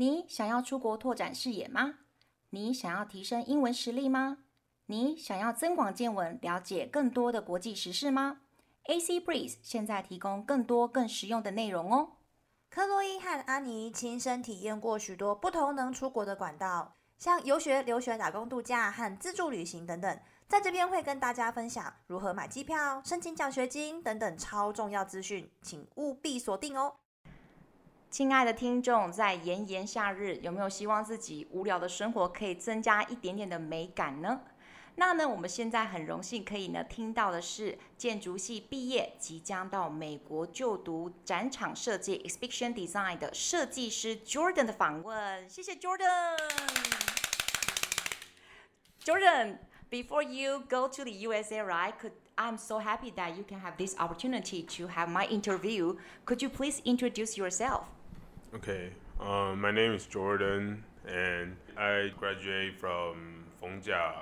你想要出国拓展视野吗？你想要提升英文实力吗？你想要增广见闻，了解更多的国际时事吗？AC Breeze 现在提供更多更实用的内容哦。克洛伊和安妮亲身体验过许多不同能出国的管道，像游学、留学、打工度假和自助旅行等等。在这边会跟大家分享如何买机票、申请奖学金等等超重要资讯，请务必锁定哦。亲爱的听众，在炎炎夏日，有没有希望自己无聊的生活可以增加一点点的美感呢？那呢，我们现在很荣幸可以呢听到的是建筑系毕业，即将到美国就读展场设计 （Exhibition Design） 的设计师 Jordan 的访问。谢谢 Jordan。Jordan, before you go to the USA, right? Could I'm so happy that you can have this opportunity to have my interview. Could you please introduce yourself? Okay, um, my name is Jordan, and I graduate from Feng Chia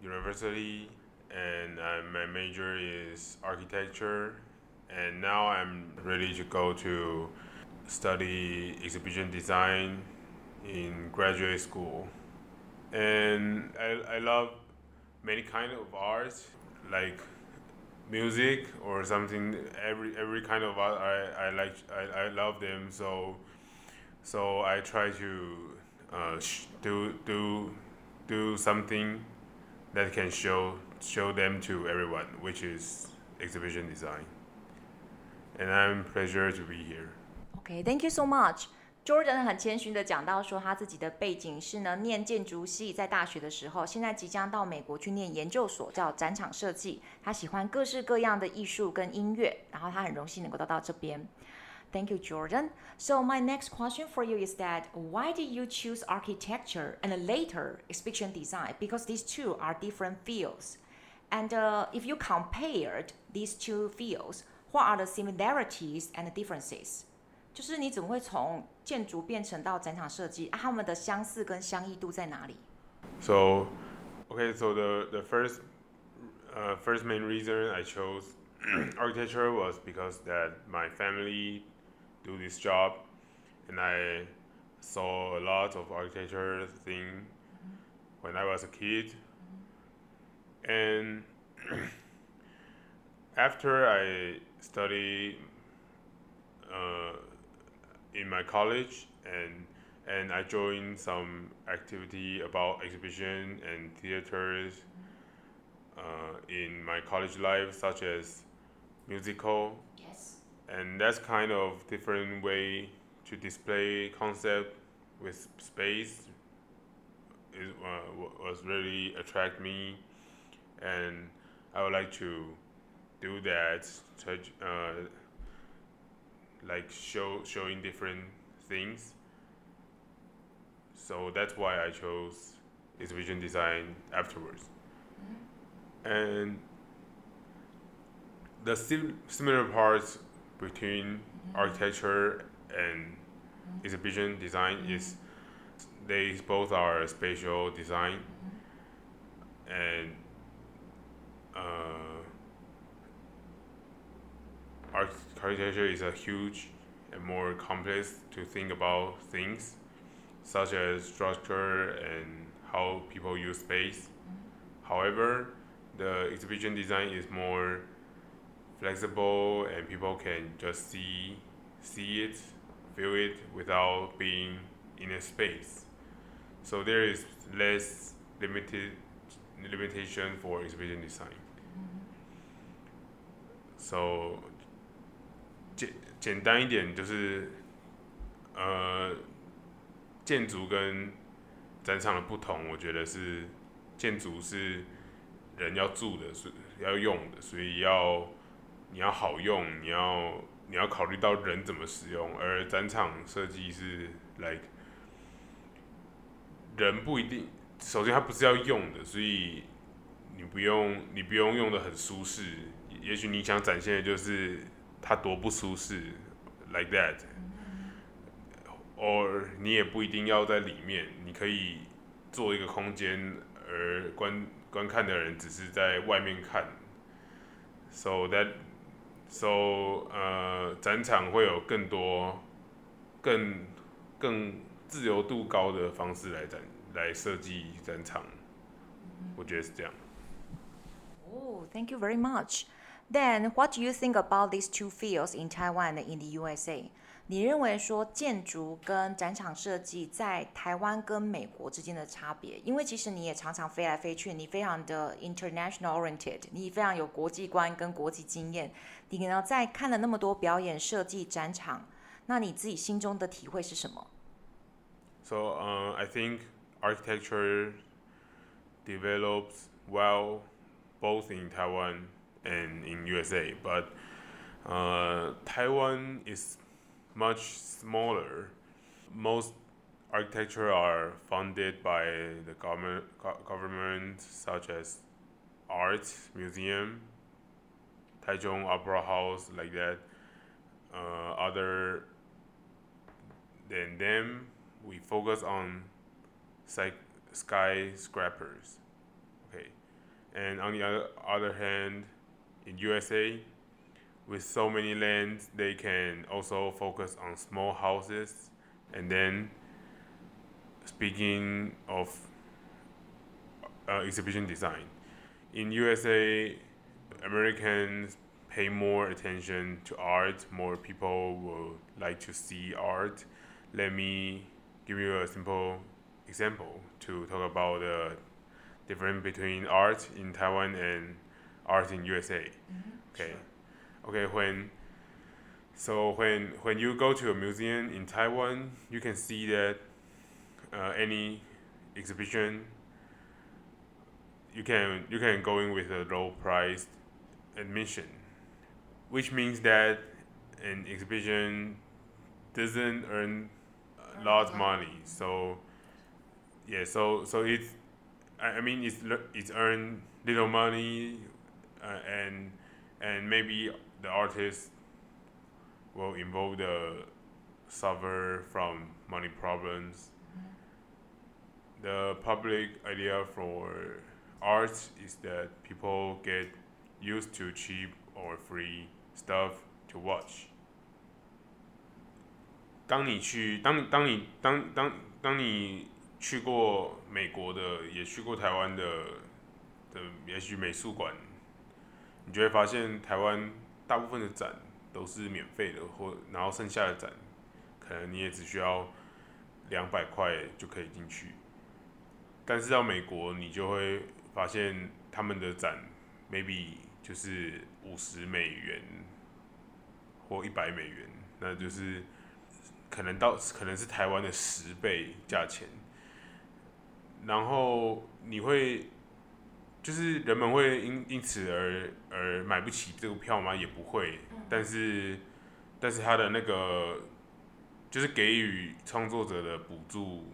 University, and uh, my major is architecture. And now I'm ready to go to study exhibition design in graduate school. And I, I love many kind of arts, like music or something. Every every kind of art I, I like I, I love them. So so I try to uh, sh- do do do something that can show show them to everyone, which is exhibition design. And I'm pleasure to be here. Okay, thank you so much. Jordan 很谦虚的讲到说，他自己的背景是呢，念建筑系，在大学的时候，现在即将到美国去念研究所，叫展场设计。他喜欢各式各样的艺术跟音乐，然后他很荣幸能够到到这边。 Thank you, Jordan. So my next question for you is that why did you choose architecture and later exhibition design? Because these two are different fields. And uh, if you compared these two fields, what are the similarities and differences? 就是你怎么会从建筑变成到展场设计？啊，他们的相似跟相异度在哪里？So, okay, so the the first uh, first main reason I chose architecture was because that my family do this job, and I saw a lot of architecture thing when I was a kid, and after I study uh, in my college and and I joined some activity about exhibition and theaters uh, in my college life, such as musical and that's kind of different way to display concept with space. Is uh, was really attract me. And I would like to do that to, uh, like show showing different things. So that's why I chose exhibition design afterwards. Mm-hmm. and the sim- similar parts between mm-hmm. architecture and mm-hmm. exhibition design mm-hmm. is they both are spatial design and uh, architecture is a huge and more complex to think about things such as structure and how people use space. However, the exhibition design is more flexible and people can just see see it, feel it without being in a space. So there is less limited limitation for exhibition design. So 简简单一点就是，呃，建筑跟展场的不同，我觉得是建筑是人要住的，是要用的，所以要 你要好用，你要你要考虑到人怎么使用，而展场设计是 like 人不一定，首先它不是要用的，所以你不用你不用用的很舒适，也许你想展现的就是它多不舒适，like that，而你也不一定要在里面，你可以做一个空间，而观观看的人只是在外面看，so that So 呃，展场会有更多、更更自由度高的方式来展来设计展场，我觉得是这样。Oh, thank you very much. Then, what do you think about these two fields in Taiwan and in the USA? 你认为说建筑跟展场设计在台湾跟美国之间的差别？因为其实你也常常飞来飞去，你非常的 international oriented，你非常有国际观跟国际经验。你呢在看了那么多表演、设计、展场，那你自己心中的体会是什么？ So uh, I think architecture develops well both in Taiwan and in USA, but uh, Taiwan is much smaller. Most architecture are funded by the government, go- government such as art museum, Taichung Opera House, like that. Uh, other than them, we focus on sky skyscrapers. Okay, and on the other, other hand, in USA, with so many lands, they can also focus on small houses. And then, speaking of uh, exhibition design, in USA, Americans pay more attention to art. More people will like to see art. Let me give you a simple example to talk about the difference between art in Taiwan and art in USA. Okay. Okay, when so when when you go to a museum in Taiwan, you can see that uh, any exhibition you can you can go in with a low price admission, which means that an exhibition doesn't earn a lot of money. So yeah, so so it's I mean it's it's earned little money, uh, and and maybe the artist will involve the suffer from money problems. The public idea for art is that people get used to cheap or free stuff to watch. 当你去，当当你当当当你去过美国的，也去过台湾的的，也许美术馆，你就会发现台湾大部分的展都是免费的，或然后剩下的展，可能你也只需要两百块就可以进去。但是到美国，你就会发现他们的展 maybe 就是五十美元或一百美元，那就是可能到可能是台湾的十倍价钱。然后你会就是人们会因因此而而买不起这个票吗？也不会，但是但是他的那个就是给予创作者的补助，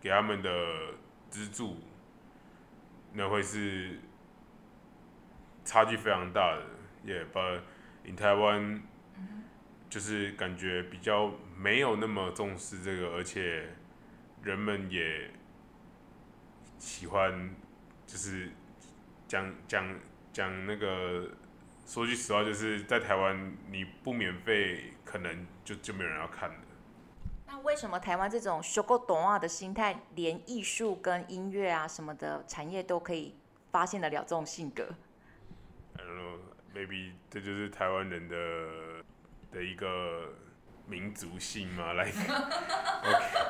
给他们的资助，那会是差距非常大的。也、yeah, but in Taiwan，就是感觉比较没有那么重视这个，而且人们也喜欢，就是讲讲讲那个，说句实话，就是在台湾你不免费，可能就就没有人要看的。那为什么台湾这种修够懂啊的心态，连艺术跟音乐啊什么的产业都可以发现得了这种性格？I don't know, maybe 这就是台湾人的的一个民族性嘛，like okay.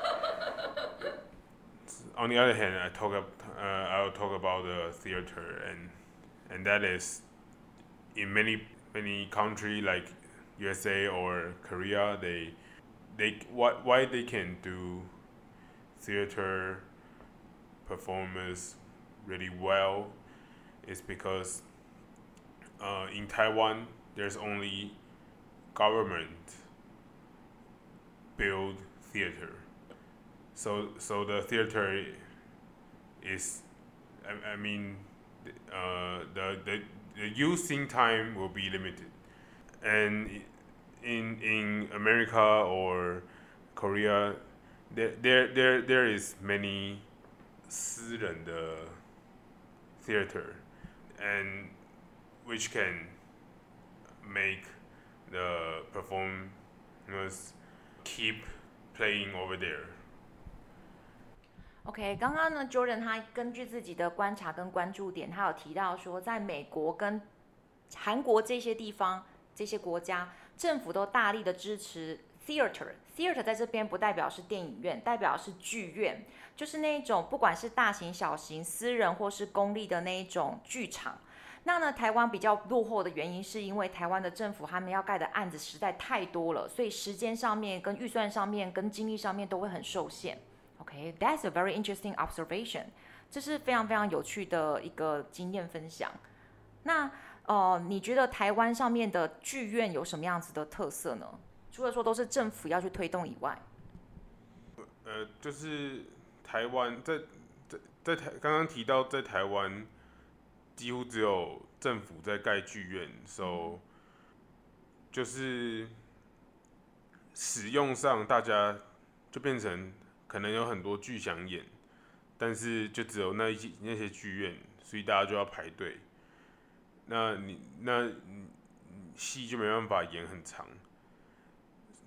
On the other hand, I talk up, uh, I'll talk about the theater and and that is in many many country like USA or Korea, they they what why they can do theater performance really well is because uh, in Taiwan there's only government build theater. So so the theater is I, I mean uh, the, the the using time will be limited. And in in America or Korea there there there, there is many 私人的 theater and which can make the performers keep playing over there OK，刚刚呢，Jordan 他根据自己的观察跟关注点，他有提到说，在美国跟韩国这些地方、这些国家，政府都大力的支持 theater。theater 在这边不代表是电影院，代表是剧院，就是那一种不管是大型、小型、私人或是公立的那一种剧场。那呢，台湾比较落后的原因，是因为台湾的政府他们要盖的案子实在太多了，所以时间上面、跟预算上面、跟精力上面都会很受限。OK，that's a very interesting observation，这是非常非常有趣的一个经验分享。那呃，你觉得台湾上面的剧院有什么样子的特色呢？除了说都是政府要去推动以外，呃，就是台湾在在在台刚刚提到在台湾。几乎只有政府在盖剧院，s o 就是使用上大家就变成可能有很多剧想演，但是就只有那一些那些剧院，所以大家就要排队。那你那戏就没办法演很长，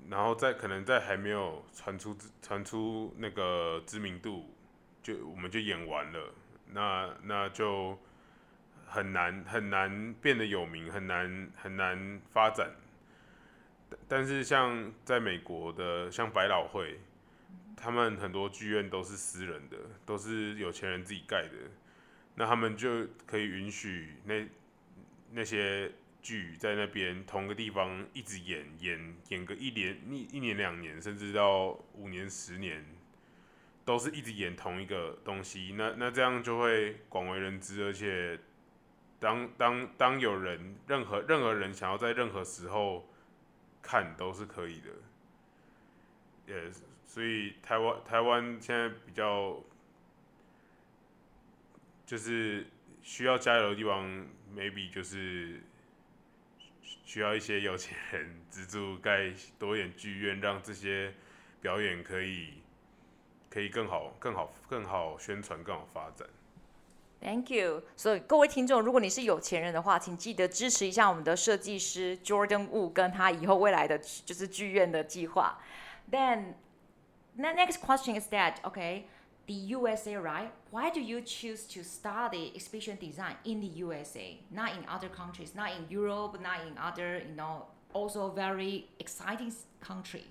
然后在可能在还没有传出传出那个知名度，就我们就演完了，那那就。很难很难变得有名，很难很难发展。但是像在美国的，像百老汇，他们很多剧院都是私人的，都是有钱人自己盖的。那他们就可以允许那那些剧在那边同个地方一直演演演个一年一一年两年，甚至到五年十年，都是一直演同一个东西。那那这样就会广为人知，而且。当当当有人任何任何人想要在任何时候看都是可以的，也所以台湾台湾现在比较就是需要加油的地方，maybe 就是需要一些有钱人资助盖多一点剧院，让这些表演可以可以更好更好更好宣传更好发展。Thank you。所以各位听众，如果你是有钱人的话，请记得支持一下我们的设计师 Jordan Wu 跟他以后未来的就是剧院的计划。Then, the next question is that okay, the USA, right? Why do you choose to study exhibition design in the USA, not in other countries, not in Europe, not in other, you know, also very exciting country?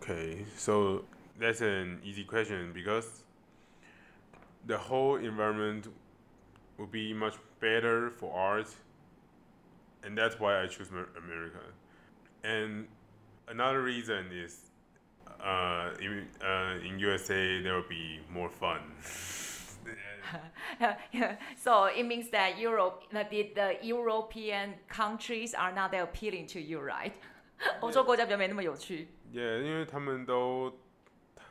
Okay, so that's an easy question because the whole environment would be much better for art, and that's why I choose America. And another reason is uh, in, uh, in USA there will be more fun. yeah, so it means that Europe, the, the European countries are not that appealing to you, right? 欧洲国家比较没那么有趣。Yeah，因为他们都，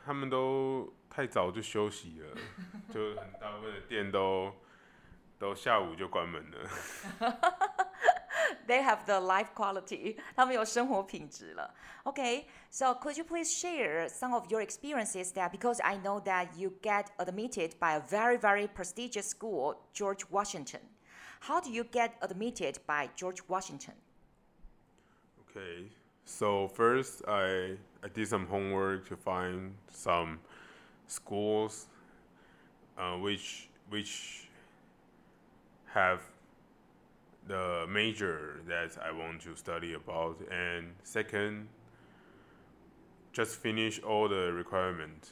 他们都 太早就休息了，就很大部分的店都都下午就关门了。They have the life quality，他们有生活品质了。Okay, so could you please share some of your experiences there? Because I know that you get admitted by a very, very prestigious school, George Washington. How do you get admitted by George Washington? Okay, so first I I did some homework to find some schools uh, which which have the major that I want to study about, and second, just finish all the requirements.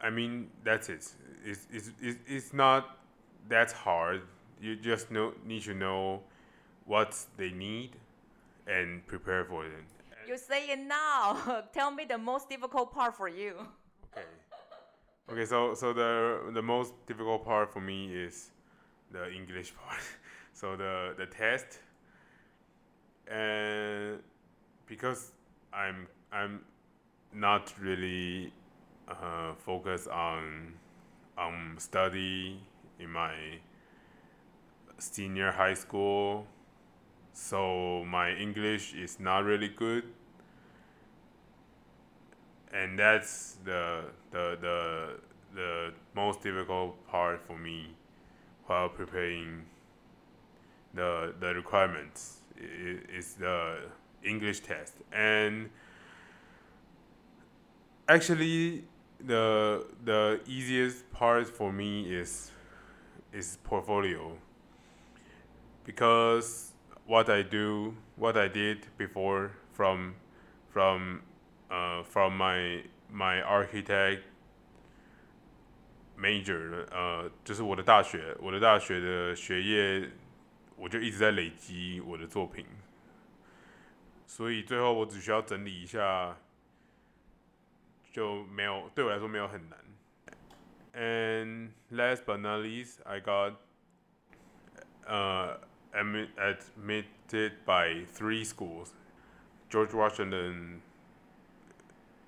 I mean, that's it. It's, it's, it's not that hard. You just know, need to know what they need and prepare for it. You say it now. Tell me the most difficult part for you. Okay. Okay, so so the the most difficult part for me is the English part. so the the test, and because I'm I'm not really uh, focused on on study in my senior high school, so my English is not really good and that's the the the the most difficult part for me while preparing the the requirements is the English test. And actually the the easiest part for me is is portfolio. Because what I do, what I did before from from uh, from my my architect major 呃，就是我的大学，我的大学的学业，我就一直在累积我的作品，所以最后我只需要整理一下，就没有对我来说没有很难。And last but not least, I got uh, admitted by three schools George Washington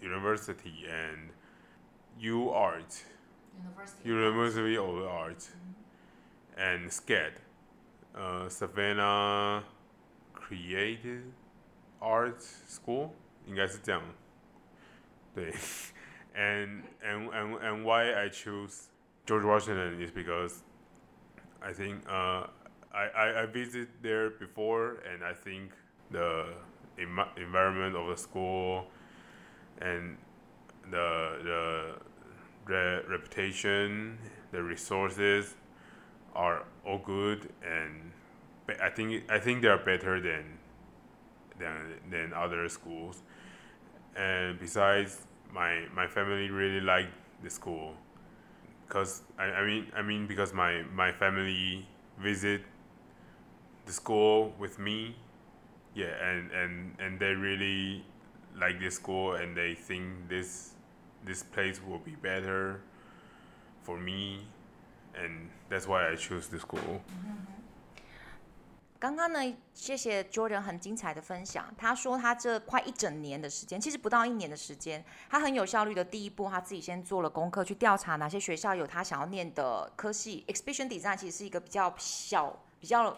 University and U Art, University. University of Art, and SCAD, uh, Savannah Creative Arts School，应该是这样。对，and and and and why I choose George Washington is because I think uh, I, I I visited there before and I think the envi- environment of the school and the the re- reputation, the resources are all good, and I think I think they are better than than than other schools. And besides, my my family really liked the school, cause I, I mean I mean because my my family visit the school with me, yeah, and and and they really like this school and they think this this place will be better for me and that's why I choose this school. 刚刚呢，谢谢 Jordan 很精彩的分享。他说他这快一整年的时间，其实不到一年的时间，他很有效率的第一步，他自己先做了功课，去调查哪些学校有他想要念的科系。Exhibition Design 其实是一个比较小、比较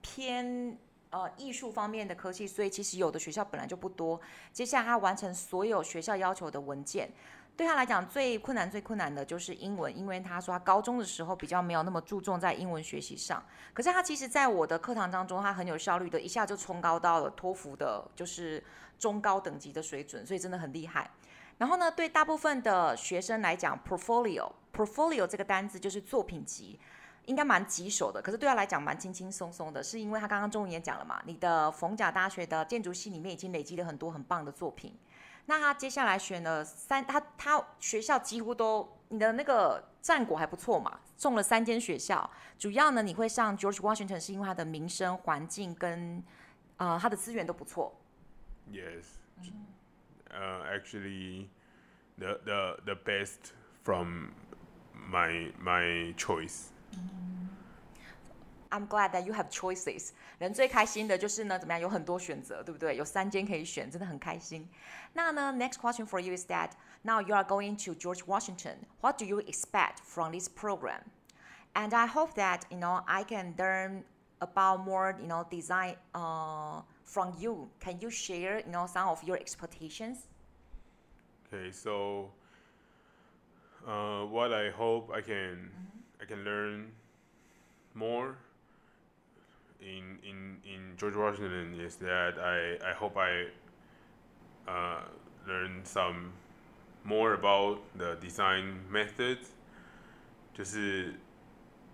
偏呃艺术方面的科系，所以其实有的学校本来就不多。接下来他完成所有学校要求的文件。对他来讲最困难、最困难的就是英文，因为他说他高中的时候比较没有那么注重在英文学习上。可是他其实在我的课堂当中，他很有效率的，一下就冲高到了托福的，就是中高等级的水准，所以真的很厉害。然后呢，对大部分的学生来讲，portfolio，portfolio 这个单字就是作品集，应该蛮棘手的。可是对他来讲蛮轻轻松松的，是因为他刚刚中文也讲了嘛，你的逢甲大学的建筑系里面已经累积了很多很棒的作品。那他接下来选了三，他他学校几乎都，你的那个战果还不错嘛，中了三间学校。主要呢，你会上 George Washington 是因为它的民生环境跟啊、它的资源都不错。Yes. Uh, actually, the, the the best from my my choice. I'm glad that you have choices。人最开心的就是呢，怎么样，有很多选择，对不对？有三间可以选，真的很开心。那呢，next question for you is that now you are going to George Washington. What do you expect from this program? And I hope that you know I can learn about more you know design uh, from you. Can you share you know some of your expectations? Okay, so uh, what I hope I can I can learn more in in in George Washington is that I I hope I uh, learn some more about the design methods，就是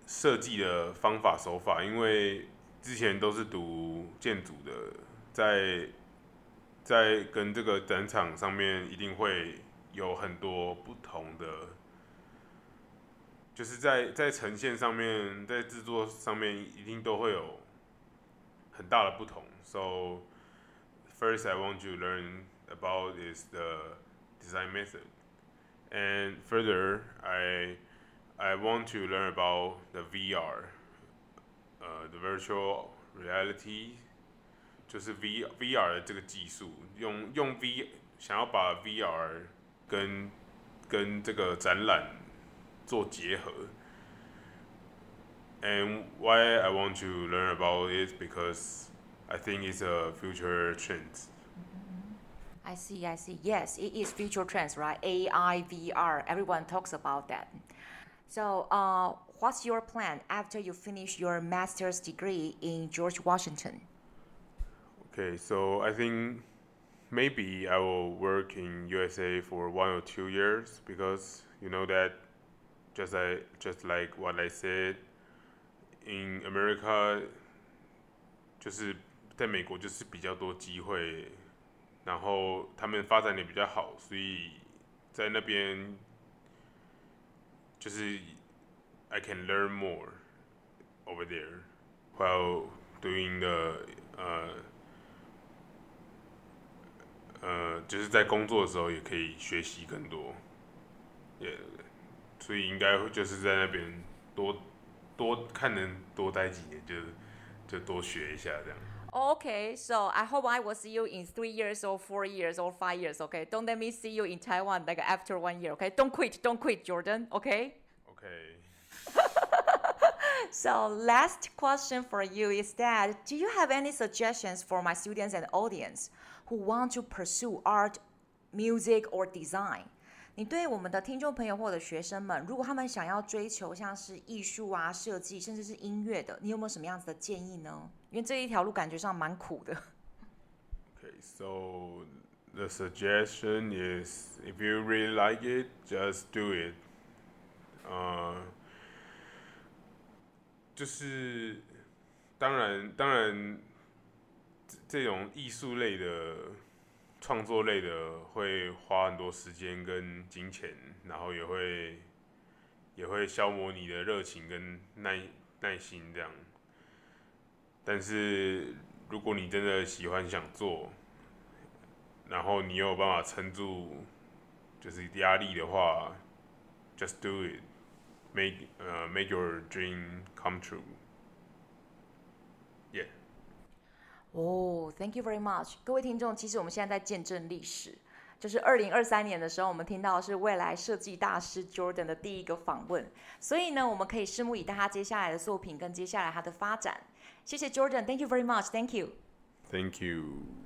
设计的方法手法，因为之前都是读建筑的，在在跟这个展场上面一定会有很多不同的， 就是在在呈现上面，在制作上面一定都会有很大的不同。So first, I want to learn about is the design method, and further, I I want to learn about the VR, uh, the virtual reality 就是 V VR 的这个技术，用用 V 想要把 VR 跟跟这个展览做结合。And why I want to learn about it because I think it's a future trend. I see, I see. Yes, it is future trends, right? AI, VR, everyone talks about that. So, uh, what's your plan after you finish your master's degree in George Washington? Okay, so I think maybe I will work in USA for one or two years because you know that just like just like what I said in America 就是在美国就是比较多机会，然后他们发展的比较好，所以在那边就是 I can learn more over there while doing the 呃呃，就是在工作的时候也可以学习更多，也所以应该会就是在那边多多看能多待几年，就就多学一下这样。 Okay, so I hope I will see you in three years or four years or five years. Okay, don't let me see you in Taiwan like after one year. Okay, don't quit, don't quit, Jordan. Okay. OK， So last question for you is that do you have any suggestions for my students and audience who want to pursue art, music or design? 你对我们的听众朋友或者学生们，如果他们想要追求像是艺术啊、设计，甚至是音乐的，你有没有什么样子的建议呢？因为这一条路感觉上蛮苦的。Okay, so the suggestion is if you really like it, just do it. 呃，就是当然，当然，这这种艺术类的、创作类的会花很多时间跟金钱，然后也会也会消磨你的热情跟耐耐心这样。但是如果你真的喜欢想做，然后你有办法撑住就是压力的话，just do it, make 呃、make your dream come true. Yeah. 哦、t h a n k you very much，各位听众，其实我们现在在见证历史，就是二零二三年的时候，我们听到的是未来设计大师 Jordan 的第一个访问，所以呢，我们可以拭目以待他接下来的作品跟接下来他的发展。谢谢 Jordan，Thank you very much，Thank you。Thank you.